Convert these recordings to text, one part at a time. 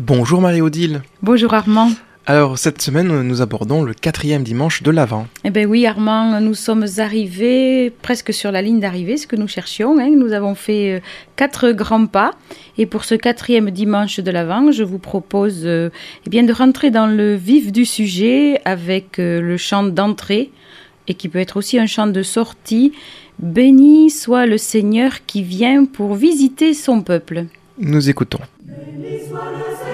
Bonjour Marie-Odile. Bonjour Armand. Alors cette semaine, nous abordons le quatrième dimanche de l'Avent. Eh bien oui Armand, nous sommes arrivés presque sur la ligne d'arrivée, ce que nous cherchions. Hein. Nous avons fait euh, quatre grands pas. Et pour ce quatrième dimanche de l'Avent, je vous propose euh, eh bien, de rentrer dans le vif du sujet avec euh, le chant d'entrée et qui peut être aussi un chant de sortie. Béni soit le Seigneur qui vient pour visiter son peuple. Nous écoutons. Béni soit le Seigneur.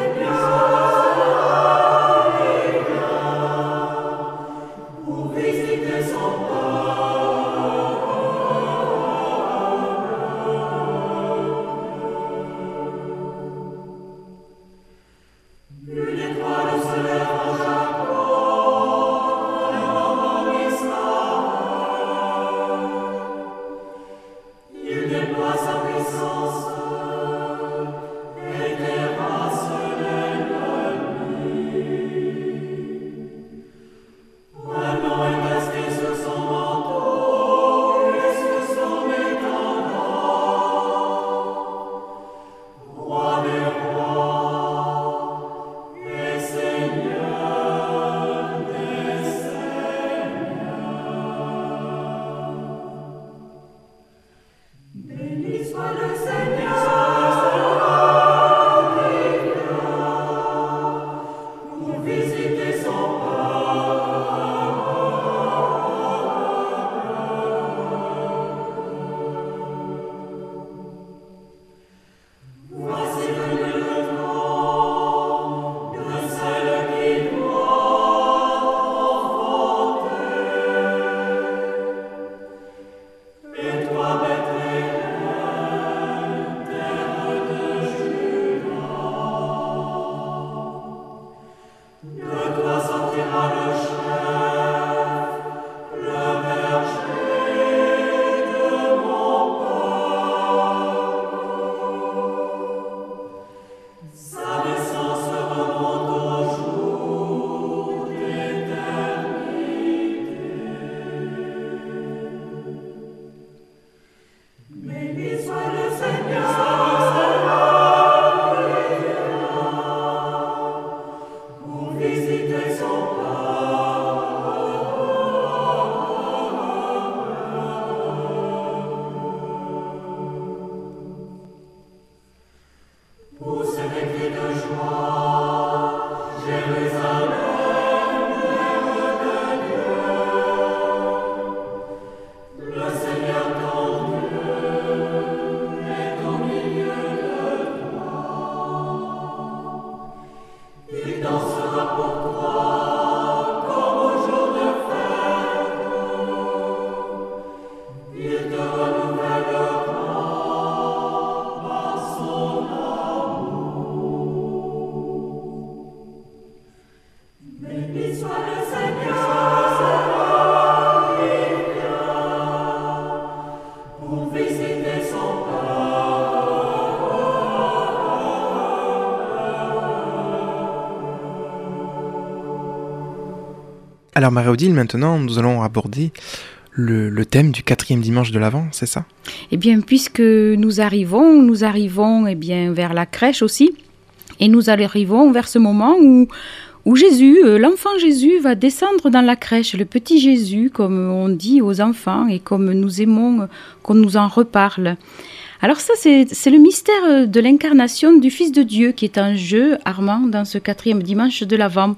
Alors Marie-Odile, maintenant, nous allons aborder le, thème du quatrième dimanche de l'Avent, c'est ça? Eh bien, puisque nous arrivons, nous arrivons eh bien, vers la crèche aussi, et nous arrivons vers ce moment où, où Jésus, euh, l'enfant Jésus, va descendre dans la crèche, le petit Jésus, comme on dit aux enfants, et comme nous aimons qu'on nous en reparle. Alors ça, c'est le mystère de l'incarnation du Fils de Dieu qui est en jeu, Armand, dans ce quatrième dimanche de l'Avent.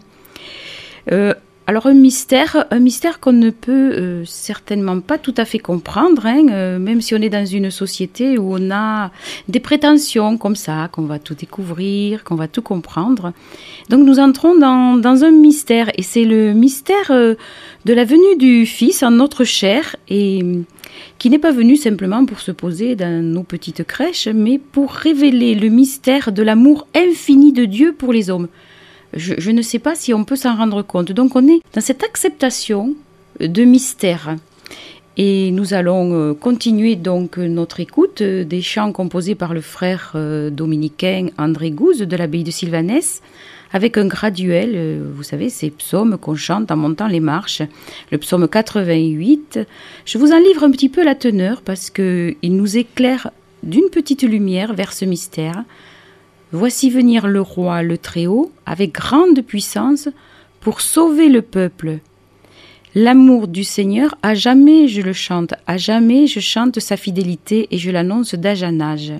Euh, alors un mystère, un mystère qu'on ne peut euh, certainement pas tout à fait comprendre, hein, euh, même si on est dans une société où on a des prétentions comme ça, qu'on va tout découvrir, qu'on va tout comprendre. Donc nous entrons dans, un mystère, et c'est le mystère euh, de la venue du Fils en notre chair, et qui n'est pas venu simplement pour se poser dans nos petites crèches, mais pour révéler le mystère de l'amour infini de Dieu pour les hommes je, ne sais pas si on peut s'en rendre compte. Donc on est dans cette acceptation de mystère. Et nous allons euh, continuer donc notre écoute des chants composés par le frère euh, dominicain André Gouze de l'abbaye de Sylvanès avec un graduel, euh, vous savez, ces psaumes qu'on chante en montant les marches. Le psaume 88, je vous en livre un petit peu la teneur parce qu'il nous éclaire d'une petite lumière vers ce mystère. Voici venir le roi, le Très-Haut, avec grande puissance, pour sauver le peuple. L'amour du Seigneur, à jamais je le chante, à jamais je chante sa fidélité et je l'annonce d'âge en âge.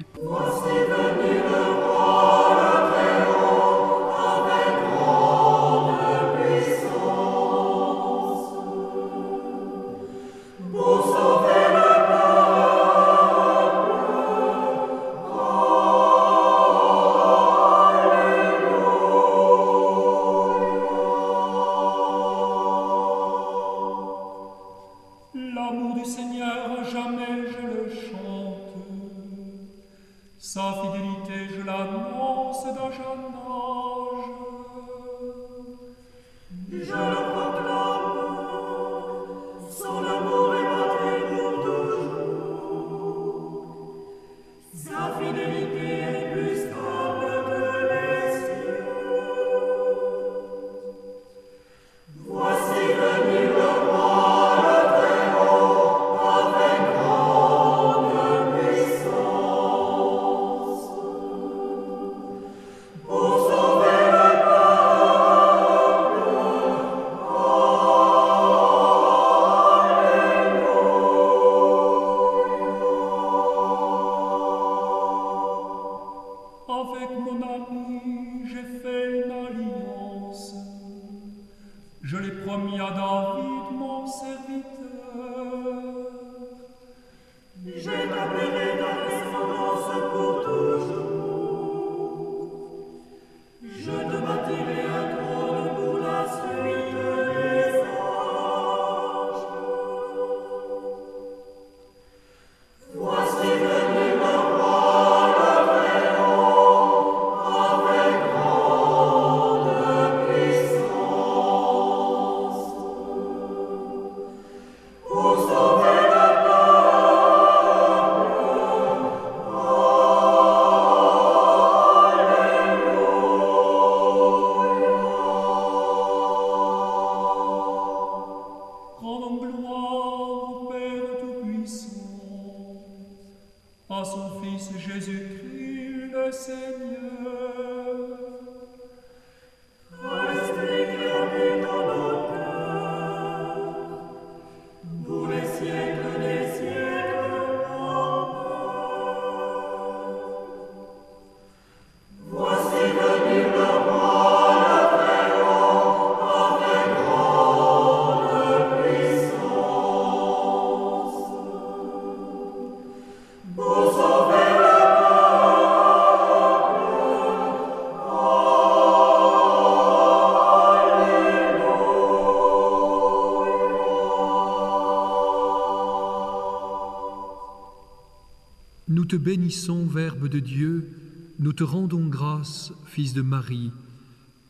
Bénissons, Verbe de Dieu, nous te rendons grâce, Fils de Marie,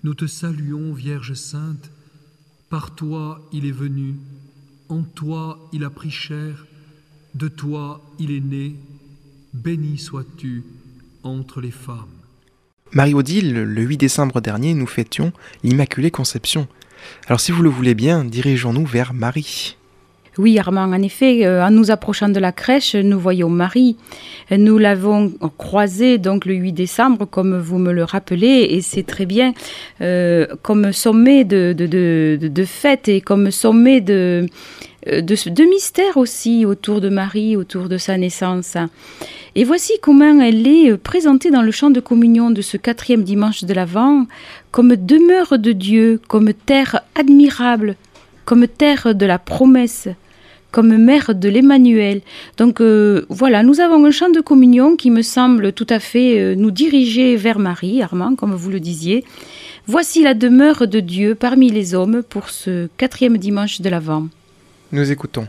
nous te saluons, Vierge sainte, par toi il est venu, en toi il a pris chair, de toi il est né, béni sois-tu entre les femmes. Marie-Odile, le 8 décembre dernier, nous fêtions l'Immaculée Conception. Alors si vous le voulez bien, dirigeons-nous vers Marie. Oui, Armand, en effet, euh, en nous approchant de la crèche, nous voyons Marie. Nous l'avons croisée donc le 8 décembre, comme vous me le rappelez, et c'est très bien euh, comme sommet de, de, fête et comme sommet de, de, de mystère aussi autour de Marie, autour de sa naissance. Et voici comment elle est présentée dans le chant de communion de ce quatrième dimanche de l'Avent, comme demeure de Dieu, comme terre admirable, comme terre de la promesse, comme mère de l'Emmanuel. Donc euh, voilà, nous avons un chant de communion qui me semble tout à fait euh, nous diriger vers Marie, Armand, comme vous le disiez. Voici la demeure de Dieu parmi les hommes pour ce quatrième dimanche de l'Avent. Nous écoutons.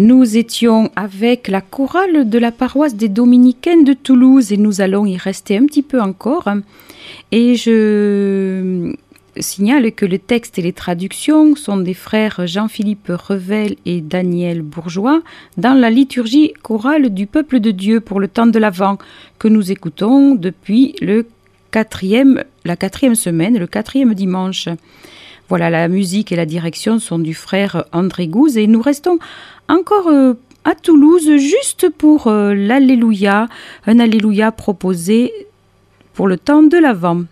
Nous étions avec la chorale de la paroisse des Dominicaines de Toulouse et nous allons y rester un petit peu encore. Et je signale que le texte et les traductions sont des frères Jean-Philippe Revel et Daniel Bourgeois dans la liturgie chorale du peuple de Dieu pour le temps de l'Avent que nous écoutons depuis la quatrième semaine, le quatrième dimanche. Voilà, la musique et la direction sont du frère André Gouze et nous restons encore euh, à Toulouse juste pour euh, l'Alléluia, un Alléluia proposé pour le temps de l'Avent.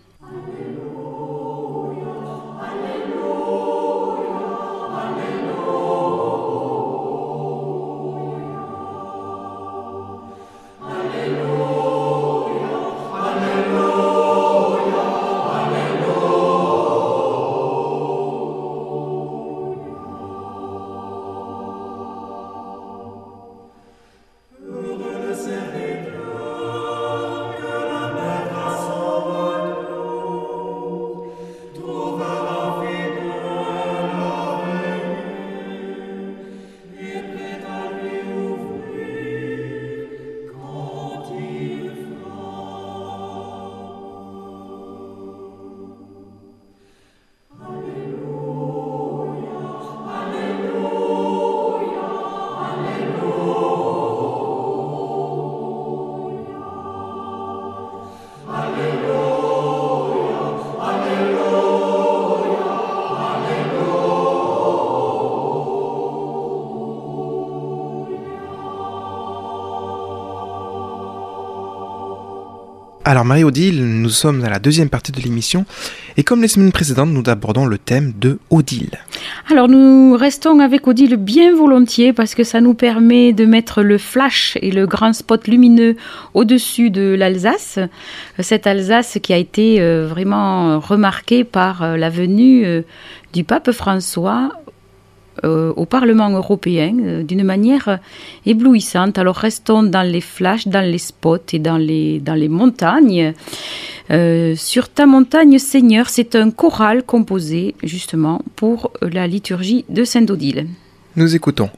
Alors Marie-Odile, nous sommes à la deuxième partie de l'émission et comme les semaines précédentes, nous abordons le thème de Odile. Alors nous restons avec Odile bien volontiers parce que ça nous permet de mettre le flash et le grand spot lumineux au-dessus de l'Alsace. Cette Alsace qui a été euh, vraiment remarquée par euh, la venue euh, du pape François euh, au Parlement européen euh, d'une manière éblouissante. Alors restons dans les flashs, dans les spots et dans les, dans les montagnes. Euh, sur ta montagne Seigneur, c'est un choral composé justement pour la liturgie de Saint-Odile. Nous écoutons.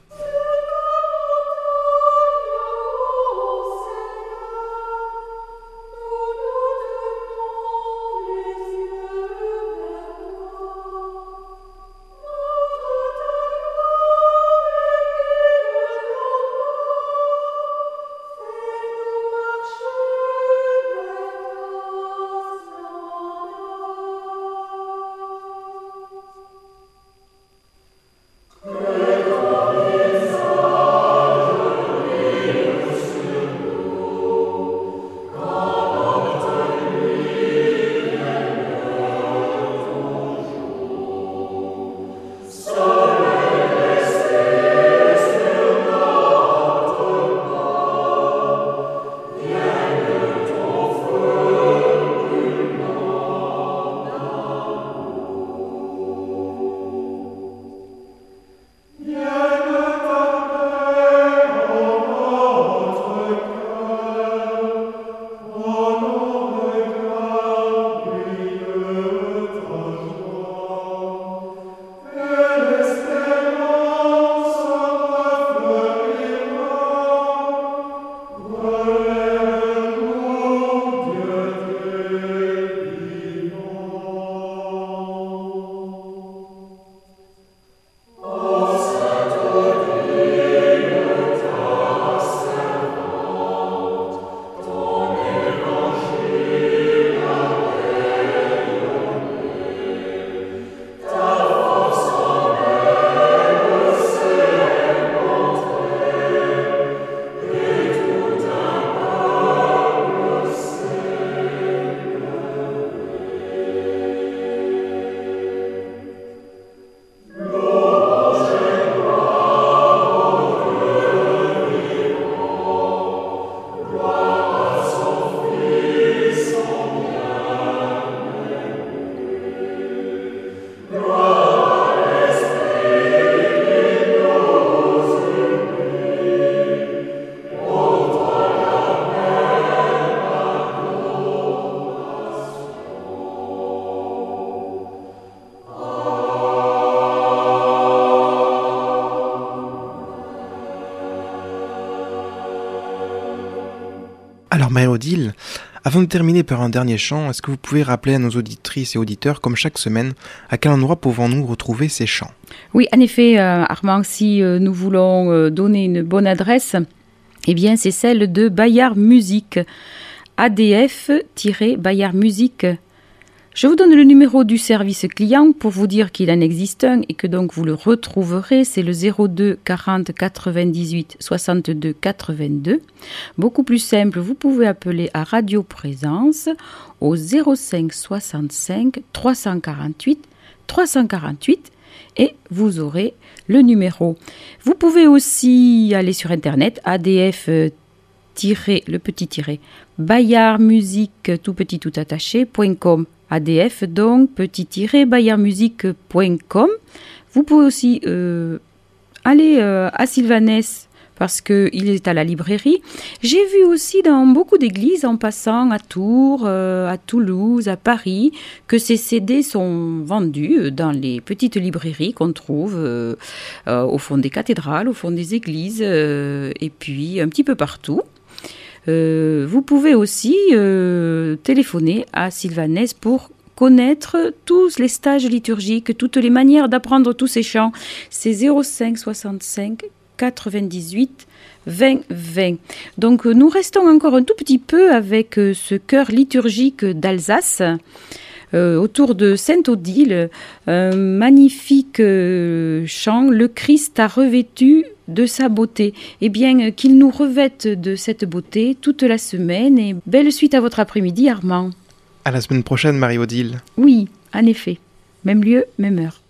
Avant de terminer par un dernier chant, est-ce que vous pouvez rappeler à nos auditrices et auditeurs, comme chaque semaine, à quel endroit pouvons-nous retrouver ces chants? Oui, en effet, euh, Armand, si euh, nous voulons euh, donner une bonne adresse, eh bien c'est celle de Bayard Musique. ADF-Bayard Musique je vous donne le numéro du service client pour vous dire qu'il en existe un et que donc vous le retrouverez. C'est le 02 40 98 62 82. Beaucoup plus simple, vous pouvez appeler à Radio Présence au 05 65 348 348 et vous aurez le numéro. Vous pouvez aussi aller sur internet adf le petit tiret bayard musique tout petit tout attaché.com ADF, donc petit-bayermusique.com. Vous pouvez aussi euh, aller euh, à Sylvanès parce qu'il est à la librairie. J'ai vu aussi dans beaucoup d'églises, en passant à Tours, euh, à Toulouse, à Paris, que ces CD sont vendus dans les petites librairies qu'on trouve au fond des cathédrales, au fond des églises, et puis un petit peu partout. Euh, vous pouvez aussi euh, téléphoner à Sylvanès pour connaître tous les stages liturgiques, toutes les manières d'apprendre tous ces chants. C'est 05 65 98 20 20. Donc nous restons encore un tout petit peu avec euh, ce chœur liturgique d'Alsace. Autour de Sainte-Odile, un magnifique chant, Le Christ a revêtu de sa beauté. Eh bien, qu'il nous revête de cette beauté toute la semaine et belle suite à votre après-midi, Armand. À la semaine prochaine, Marie-Odile. Oui, en effet. Même lieu, même heure.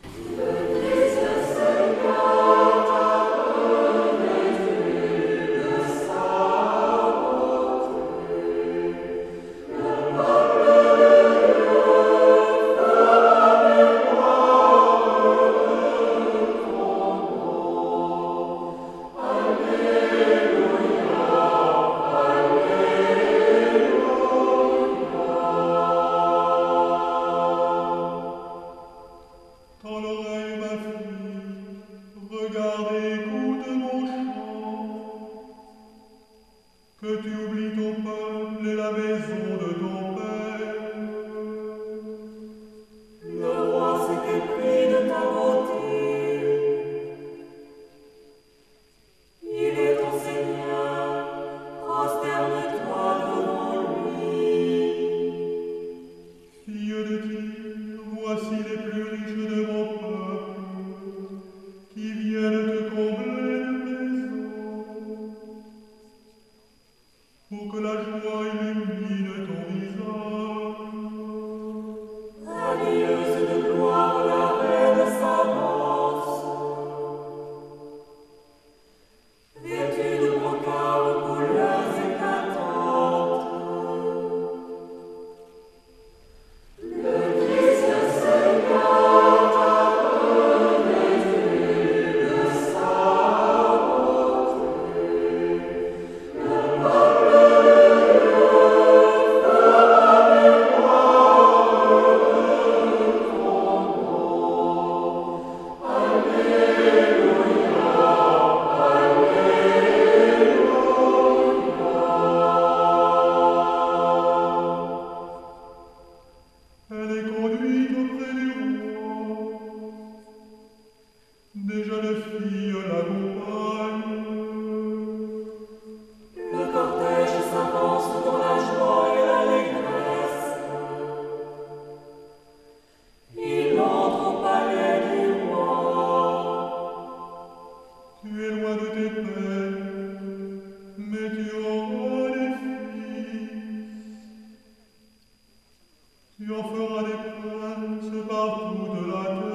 Io ferai penance partout de la terre